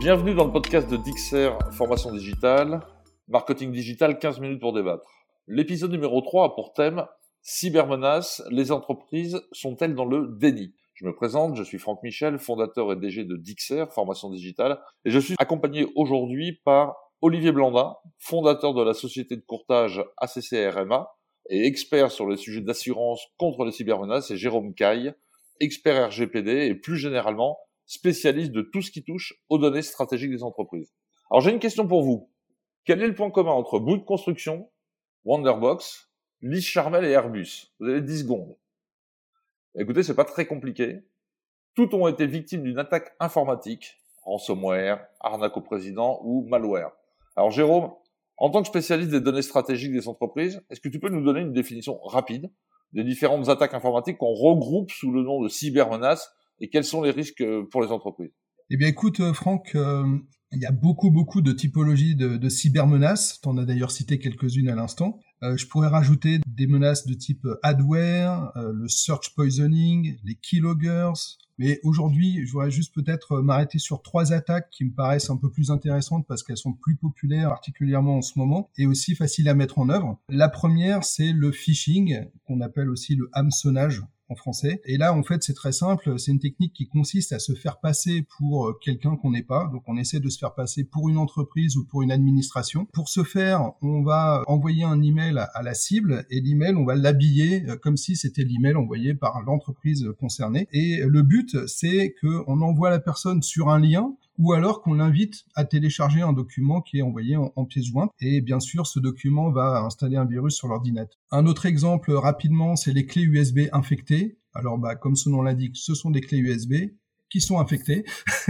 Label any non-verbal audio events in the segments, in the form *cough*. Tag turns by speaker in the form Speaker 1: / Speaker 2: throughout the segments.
Speaker 1: Bienvenue dans le podcast de Dixer Formation Digitale, Marketing Digital 15 minutes pour débattre. L'épisode numéro 3 a pour thème Cybermenaces, les entreprises sont-elles dans le déni? Je me présente, je suis Franck Michel, fondateur et DG de Dixer Formation Digitale, et je suis accompagné aujourd'hui par Olivier Blandin, fondateur de la société de courtage ACCRMA et expert sur les sujets d'assurance contre les cybermenaces, et Jérôme Caille, expert RGPD et plus généralement spécialiste de tout ce qui touche aux données stratégiques des entreprises. Alors j'ai une question pour vous. Quel est le point commun entre Bouygues Construction, Wonderbox, Lise Charmel et Airbus? Vous avez 10 secondes. Écoutez, c'est pas très compliqué. Toutes ont été victimes d'une attaque informatique, ransomware, arnaque au président ou malware. Alors Jérôme, en tant que spécialiste des données stratégiques des entreprises, est-ce que tu peux nous donner une définition rapide des différentes attaques informatiques qu'on regroupe sous le nom de cybermenaces et quels sont les risques euh, pour les entreprises?
Speaker 2: Eh bien, écoute, euh, Franck, euh, il y a beaucoup, beaucoup de typologies de, cybermenaces. Tu en as d'ailleurs cité quelques-unes à l'instant. je pourrais rajouter des menaces de type adware, le search poisoning, les keyloggers, mais aujourd'hui, je voudrais juste peut-être m'arrêter sur trois attaques qui me paraissent un peu plus intéressantes parce qu'elles sont plus populaires, particulièrement en ce moment, et aussi faciles à mettre en œuvre. La première, c'est le phishing, qu'on appelle aussi le hameçonnage français. Et là, en fait, c'est très simple. C'est une technique qui consiste à se faire passer pour euh, quelqu'un qu'on n'est pas. Donc, on essaie de se faire passer pour une entreprise ou pour une administration. Pour ce faire, on va envoyer un email à la cible et l'email, on va l'habiller euh, comme si c'était l'email envoyé par l'entreprise concernée. Et le but, c'est qu'on envoie la personne sur un lien ou alors qu'on l'invite à télécharger un document qui est envoyé en, en pièce jointe. Et bien sûr, ce document va installer un virus sur l'ordinateur. Un autre exemple rapidement, c'est les clés USB infectées. Alors, bah, comme son nom l'indique, ce sont des clés USB qui sont infectées.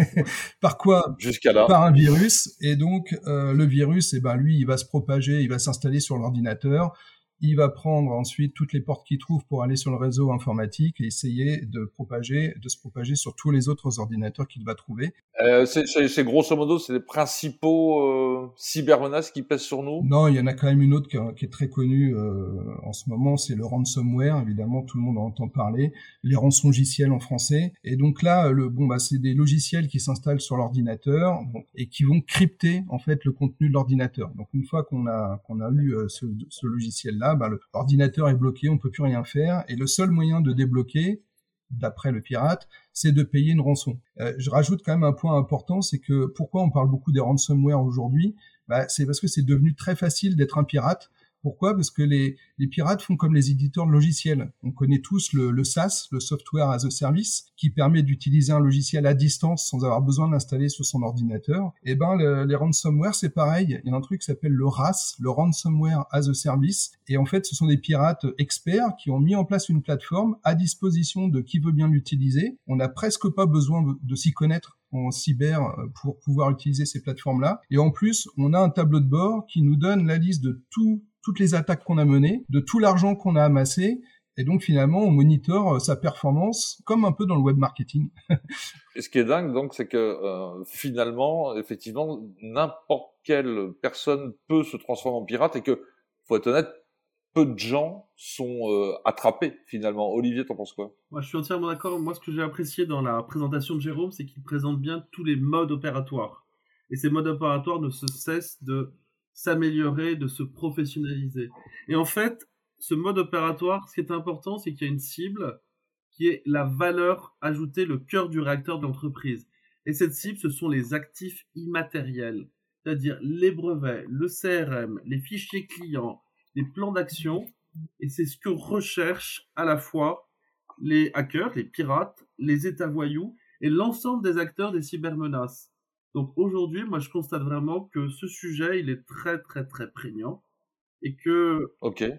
Speaker 2: *laughs* Par quoi?
Speaker 1: Jusqu'à là.
Speaker 2: Par un virus. Et donc, euh, le virus, eh ben, lui, il va se propager, il va s'installer sur l'ordinateur il va prendre ensuite toutes les portes qu'il trouve pour aller sur le réseau informatique et essayer de propager, de se propager sur tous les autres ordinateurs qu'il va trouver.
Speaker 1: Euh, c'est grosso modo, c'est les principaux euh, cybermenaces qui pèsent sur nous?
Speaker 2: Non, il y en a quand même une autre qui, est très connue euh, en ce moment, c'est le ransomware. Évidemment, tout le monde en entend parler. Les rançongiciels en français. Et donc là, le bon, bah, c'est des logiciels qui s'installent sur l'ordinateur et qui vont crypter en fait le contenu de l'ordinateur. Donc une fois qu'on a qu'on a eu euh, ce, ce logiciel là bah, l'ordinateur est bloqué, on ne peut plus rien faire, et le seul moyen de débloquer, d'après le pirate, c'est de payer une rançon. Euh, je rajoute quand même un point important, c'est que pourquoi on parle beaucoup des ransomware aujourd'hui? Bah, C'est parce que c'est devenu très facile d'être un pirate pourquoi? Parce que les, les, pirates font comme les éditeurs de logiciels. On connaît tous le, le SaaS, le Software as a Service, qui permet d'utiliser un logiciel à distance sans avoir besoin d'installer sur son ordinateur. Et eh ben les ransomware c'est pareil. Il y a un truc qui s'appelle le RAS, le Ransomware as a Service. Et en fait, ce sont des pirates experts qui ont mis en place une plateforme à disposition de qui veut bien l'utiliser. On n'a presque pas besoin de, de s'y connaître en cyber euh, pour pouvoir utiliser ces plateformes-là. Et en plus, on a un tableau de bord qui nous donne la liste de tout toutes les attaques qu'on a menées, de tout l'argent qu'on a amassé. Et donc finalement, on monitore euh, sa performance comme un peu dans le web marketing. *laughs*
Speaker 1: et ce qui est dingue, donc, c'est que euh, finalement, effectivement, n'importe quelle personne peut se transformer en pirate et que, faut être honnête, peu de gens sont euh, attrapés finalement. Olivier, t'en penses quoi?
Speaker 3: Moi, je suis entièrement d'accord. Moi, ce que j'ai apprécié dans la présentation de Jérôme, c'est qu'il présente bien tous les modes opératoires. Et ces modes opératoires ne se cessent de s'améliorer, de se professionnaliser. Et en fait, ce mode opératoire, ce qui est important, c'est qu'il y a une cible qui est la valeur ajoutée, le cœur du réacteur d'entreprise. Et cette cible, ce sont les actifs immatériels, c'est-à-dire les brevets, le CRM, les fichiers clients, les plans d'action. Et c'est ce que recherchent à la fois les hackers, les pirates, les États voyous et l'ensemble des acteurs des cybermenaces. Donc aujourd'hui, moi, je constate vraiment que ce sujet, il est très, très, très prégnant et que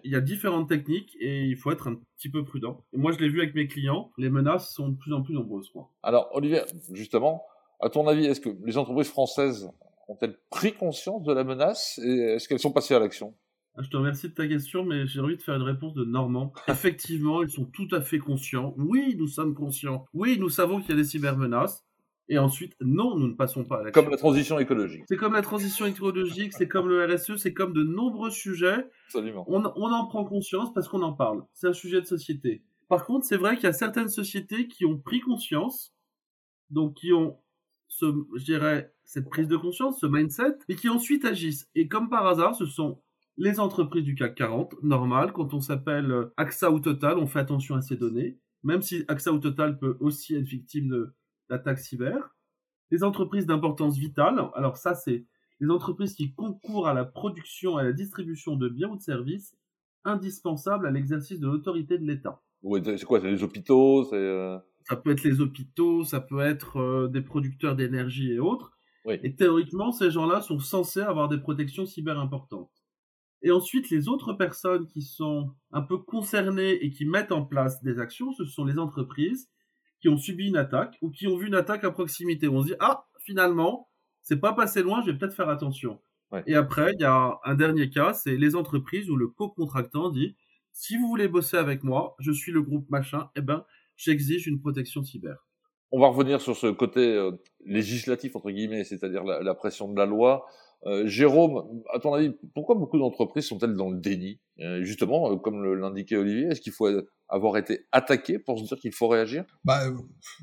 Speaker 3: il y a différentes techniques et il faut être un petit peu prudent. Et moi, je l'ai vu avec mes clients, les menaces sont de plus en plus nombreuses. Quoi.
Speaker 1: Alors, Olivier, justement, à ton avis, est-ce que les entreprises françaises ont-elles pris conscience de la menace et est-ce qu'elles sont passées à l'action?
Speaker 3: Ah, je te remercie de ta question, mais j'ai envie de faire une réponse de Normand. *laughs* Effectivement, ils sont tout à fait conscients. Oui, nous sommes conscients. Oui, nous savons qu'il y a des cybermenaces. Et ensuite, non, nous ne passons pas à l'action.
Speaker 1: Comme la transition écologique.
Speaker 3: C'est comme la transition écologique, c'est comme le RSE, c'est comme de nombreux sujets.
Speaker 1: Absolument.
Speaker 3: On, on en prend conscience parce qu'on en parle. C'est un sujet de société. Par contre, c'est vrai qu'il y a certaines sociétés qui ont pris conscience, donc qui ont, ce, je dirais, cette prise de conscience, ce mindset, et qui ensuite agissent. Et comme par hasard, ce sont les entreprises du CAC 40, normal, quand on s'appelle euh, AXA ou Total, on fait attention à ces données, même si AXA ou Total peut aussi être victime d'attaques cyber. Les entreprises d'importance vitale, alors ça c'est les entreprises qui concourent à la production et à la distribution de biens ou de services indispensables à l'exercice de l'autorité de l'État.
Speaker 1: c'est quoi C'est les hôpitaux euh,
Speaker 3: Ça peut être les hôpitaux, ça peut être euh, des producteurs d'énergie et autres. Et théoriquement, ces gens-là sont censés avoir des protections cyber importantes. Et ensuite, les autres personnes qui sont un peu concernées et qui mettent en place des actions, ce sont les entreprises qui ont subi une attaque ou qui ont vu une attaque à proximité. On se dit, ah, finalement, c'est pas passé loin, je vais peut-être faire attention. Et après, il y a un dernier cas, c'est les entreprises où le co-contractant dit si vous voulez bosser avec moi, je suis le groupe machin, eh ben, j'exige une protection cyber.
Speaker 1: On va revenir sur ce côté euh, législatif entre guillemets, c'est-à-dire la, pression de la loi. Euh, Jérôme, à ton avis, pourquoi beaucoup d'entreprises sont-elles dans le déni? Euh, Justement, comme l'indiquait Olivier, est-ce qu'il faut avoir été attaqué pour se dire qu'il faut réagir?
Speaker 2: Bah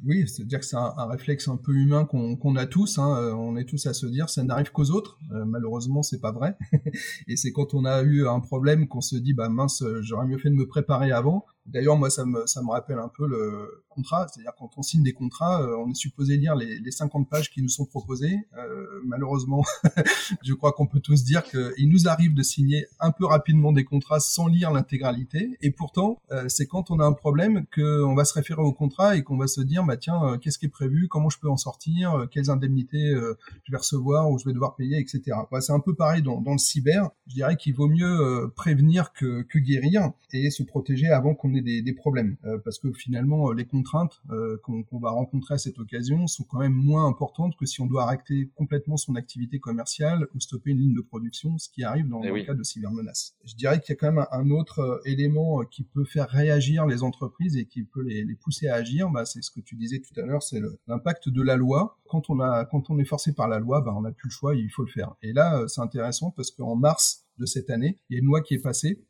Speaker 2: oui, c'est-à-dire que c'est un, réflexe un peu humain qu'on a tous. Hein, euh, on est tous à se dire ça n'arrive qu'aux autres. Euh, malheureusement, c'est pas vrai. *laughs* et c'est quand on a eu un problème qu'on se dit bah mince, j'aurais mieux fait de me préparer avant. D'ailleurs, moi, ça me, ça me rappelle un peu le contrat. C'est-à-dire quand on signe des contrats, euh, on est supposé lire les, les 50 pages qui nous sont proposées. Euh, malheureusement, *laughs* je crois qu'on peut tous dire qu'il nous arrive de signer un peu rapidement des contrats sans lire l'intégralité. Et pourtant, c'est quand on a un problème qu'on va se référer au contrat et qu'on va se dire bah tiens euh, qu'est-ce qui est prévu? Comment je peux en sortir? Euh, quelles indemnités euh, je vais recevoir ou je vais devoir payer etc c'est un peu pareil dans, dans, le cyber je dirais qu'il vaut mieux prévenir que, que, guérir et se protéger avant qu'on des, des problèmes parce que finalement les contraintes qu'on va rencontrer à cette occasion sont quand même moins importantes que si on doit arrêter complètement son activité commerciale ou stopper une ligne de production ce qui arrive dans, eh le cas de cybermenaces je dirais qu'il y a quand même un autre élément qui peut faire réagir les entreprises et qui peut les, pousser à agir, bah, c'est ce que tu disais tout à l'heure, c'est l'impact de la loi. Quand on a, quand on est forcé par la loi, bah, on n'a plus le choix, il faut le faire. Et là, c'est intéressant parce qu'en mars de cette année, il y a une loi qui est passée euh,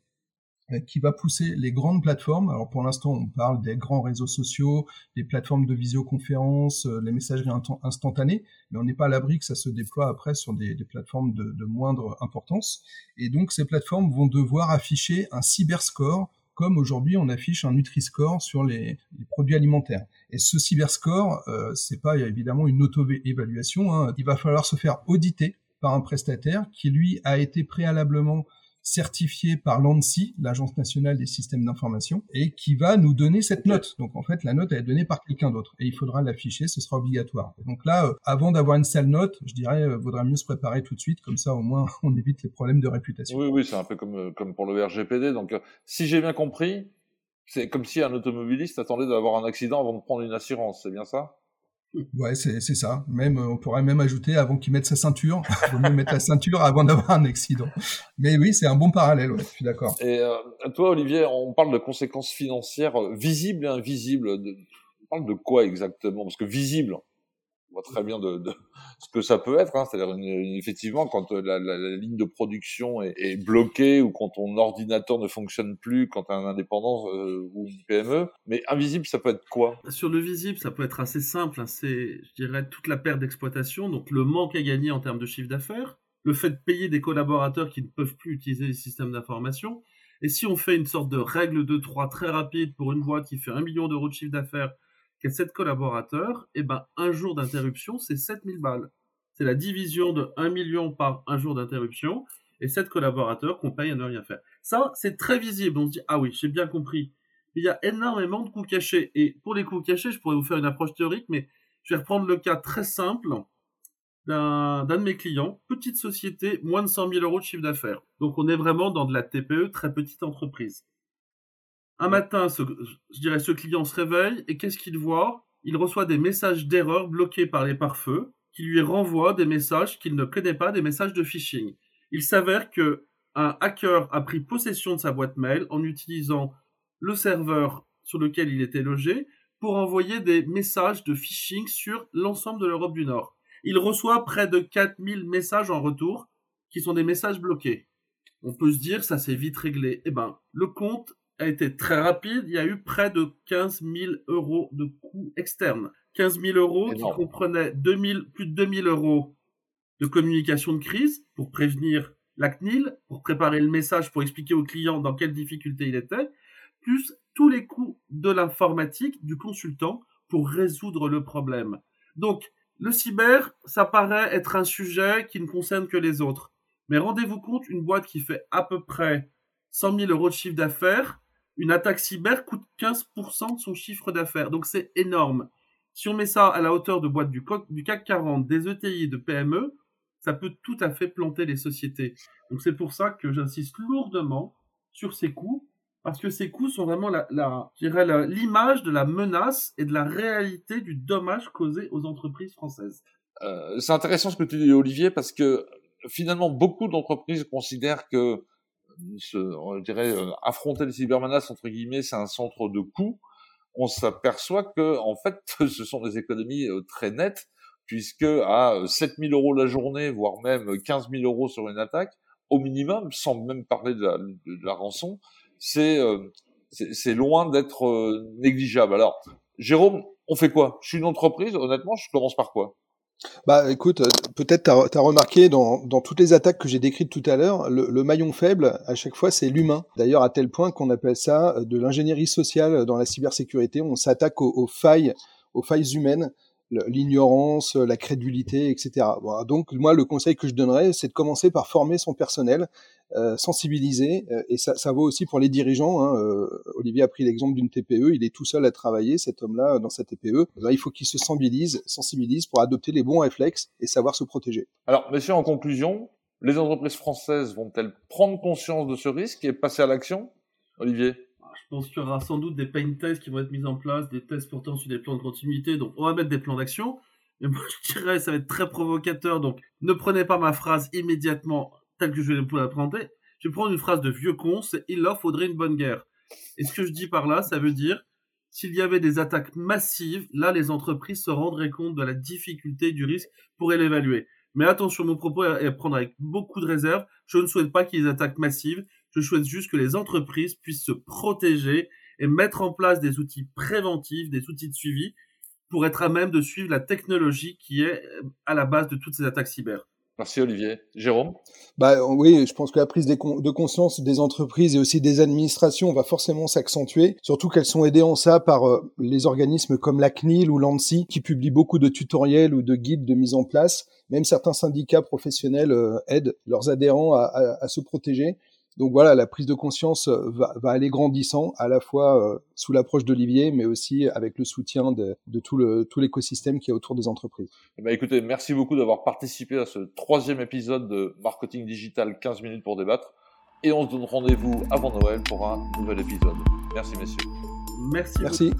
Speaker 2: qui va pousser les grandes plateformes. Alors pour l'instant, on parle des grands réseaux sociaux, des plateformes de visioconférence, euh, les messageries instantanées, mais on n'est pas à l'abri que ça se déploie après sur des, plateformes de, de, moindre importance. Et donc ces plateformes vont devoir afficher un cyberscore comme aujourd'hui on affiche un Nutri-Score sur les, produits alimentaires. Et ce cyberscore, euh, c'est pas évidemment une auto-évaluation. Hein. Il va falloir se faire auditer par un prestataire qui lui a été préalablement certifié par l'ANSI, l'Agence nationale des systèmes d'information, et qui va nous donner cette note. Donc en fait, la note elle est donnée par quelqu'un d'autre, et il faudra l'afficher, ce sera obligatoire. donc là, euh, avant d'avoir une sale note, je dirais, euh, vaudrait mieux se préparer tout de suite, comme ça au moins *laughs* on évite les problèmes de réputation.
Speaker 1: Oui, oui, c'est un peu comme, euh, comme pour le RGPD. Donc si j'ai bien compris, c'est comme si un automobiliste attendait d'avoir un accident avant de prendre une assurance, c'est bien ça?
Speaker 2: Ouais, c'est ça. Même, on pourrait même ajouter avant qu'il mette sa ceinture. Il *laughs* vaut mieux mettre la ceinture avant d'avoir un accident. Mais oui, c'est un bon parallèle. Ouais, je suis d'accord.
Speaker 1: Et euh, toi, Olivier, on parle de conséquences financières visibles et invisibles. On parle de quoi exactement? Parce que visible, on voit très bien de, ce que ça peut être. Hein. C'est-à-dire effectivement quand euh, la, ligne de production est, bloquée ou quand ton ordinateur ne fonctionne plus, quand un indépendant euh, ou une PME. Mais invisible, ça peut être quoi?
Speaker 3: Sur le visible, ça peut être assez simple. Hein. C'est, je dirais, toute la perte d'exploitation, donc le manque à gagner en termes de chiffre d'affaires, le fait de payer des collaborateurs qui ne peuvent plus utiliser les systèmes d'information. Et si on fait une sorte de règle de 3 très rapide pour une boîte qui fait un million d'euros de chiffre d'affaires qui a 7 collaborateurs, et eh ben un jour d'interruption, c'est 7000 balles. C'est la division de 1 million par un jour d'interruption et 7 collaborateurs qu'on paye à ne rien faire. Ça, c'est très visible. On se dit, ah oui, j'ai bien compris. Il y a énormément de coûts cachés. Et pour les coûts cachés, je pourrais vous faire une approche théorique, mais je vais reprendre le cas très simple d'un de mes clients, petite société, moins de 100 000 euros de chiffre d'affaires. Donc on est vraiment dans de la TPE, très petite entreprise. Un matin, je dirais, ce client se réveille et qu'est-ce qu'il voit? Il reçoit des messages d'erreur bloqués par les pare-feux qui lui renvoient des messages qu'il ne connaît pas, des messages de phishing. Il s'avère que un hacker a pris possession de sa boîte mail en utilisant le serveur sur lequel il était logé pour envoyer des messages de phishing sur l'ensemble de l'Europe du Nord. Il reçoit près de 4000 messages en retour qui sont des messages bloqués. On peut se dire, ça s'est vite réglé. Eh ben, le compte a été très rapide. Il y a eu près de 15 000 euros de coûts externes. 15 000 euros qui comprenaient 2000, plus de 2 000 euros de communication de crise pour prévenir la CNIL, pour préparer le message, pour expliquer au client dans quelle difficulté il était, plus tous les coûts de l'informatique du consultant pour résoudre le problème. Donc, le cyber, ça paraît être un sujet qui ne concerne que les autres. Mais rendez-vous compte, une boîte qui fait à peu près 100 000 euros de chiffre d'affaires, une attaque cyber coûte 15% de son chiffre d'affaires. Donc c'est énorme. Si on met ça à la hauteur de boîtes du, CAC 40, des ETI, de PME, ça peut tout à fait planter les sociétés. Donc c'est pour ça que j'insiste lourdement sur ces coûts, parce que ces coûts sont vraiment la, l'image de la menace et de la réalité du dommage causé aux entreprises françaises.
Speaker 1: Euh, c'est intéressant ce que tu dis, Olivier, parce que finalement beaucoup d'entreprises considèrent que on dirait euh, affronter les cybermenaces entre guillemets, c'est un centre de coûts. On s'aperçoit que en fait, *laughs* ce sont des économies euh, très nettes puisque à 7000 euros la journée, voire même 15 000 euros sur une attaque, au minimum, sans même parler de la, de la rançon, euh, c'est c'est loin d'être euh, négligeable. Alors, Jérôme, on fait quoi? Je suis une entreprise, honnêtement, je commence par quoi?
Speaker 2: Bah écoute, euh, peut-être tu as, remarqué dans, dans, toutes les attaques que j'ai décrites tout à l'heure, le, maillon faible, à chaque fois, c'est l'humain. D'ailleurs, à tel point qu'on appelle ça de l'ingénierie sociale dans la cybersécurité. On s'attaque aux, failles, aux failles humaines l'ignorance, la crédulité, etc. donc moi, le conseil que je donnerais, c'est de commencer par former son personnel, euh, sensibiliser, euh, et ça, ça vaut aussi pour les dirigeants. Hein, euh, Olivier a pris l'exemple d'une TPE, il est tout seul à travailler, cet homme-là, dans sa TPE. il faut qu'il se sensibilise, sensibilise pour adopter les bons réflexes et savoir se protéger.
Speaker 1: Alors, monsieur, en conclusion, les entreprises françaises vont-elles prendre conscience de ce risque et passer à l'action? Olivier?
Speaker 3: Je pense qu'il y aura sans doute des pain tests qui vont être mis en place, des tests portant sur des plans de continuité. Donc, on va mettre des plans d'action. Mais moi, je dirais, ça va être très provocateur. Donc, ne prenez pas ma phrase immédiatement telle que je vais vous la présenter. Je vais prendre une phrase de vieux con, c'est il leur faudrait une bonne guerre. Et ce que je dis par là, ça veut dire s'il y avait des attaques massives, là, les entreprises se rendraient compte de la difficulté du risque pour l'évaluer. Mais attention, mon propos est à prendre avec beaucoup de réserve. Je ne souhaite pas qu'il y ait des attaques massives. Je souhaite juste que les entreprises puissent se protéger et mettre en place des outils préventifs, des outils de suivi pour être à même de suivre la technologie qui est euh, à la base de toutes ces attaques cyber.
Speaker 1: Merci Olivier. Jérôme?
Speaker 2: Bah, Oui, je pense que la prise de conscience des entreprises et aussi des administrations va forcément s'accentuer, surtout qu'elles sont aidées en ça par euh, les organismes comme la CNIL ou l'ANSI qui publient beaucoup de tutoriels ou de guides de mise en place. Même certains syndicats professionnels euh, aident leurs adhérents à se protéger. Donc voilà, la prise de conscience euh, va, aller grandissant, à la fois euh, sous l'approche d'Olivier, mais aussi avec le soutien de, tout, le, tout l'écosystème qui est autour des entreprises.
Speaker 1: Eh ben, écoutez, merci beaucoup d'avoir participé à ce troisième épisode de Marketing Digital 15 minutes pour débattre. Et on se donne rendez-vous avant Noël pour un nouvel épisode. Merci messieurs.
Speaker 3: Merci.
Speaker 2: Merci.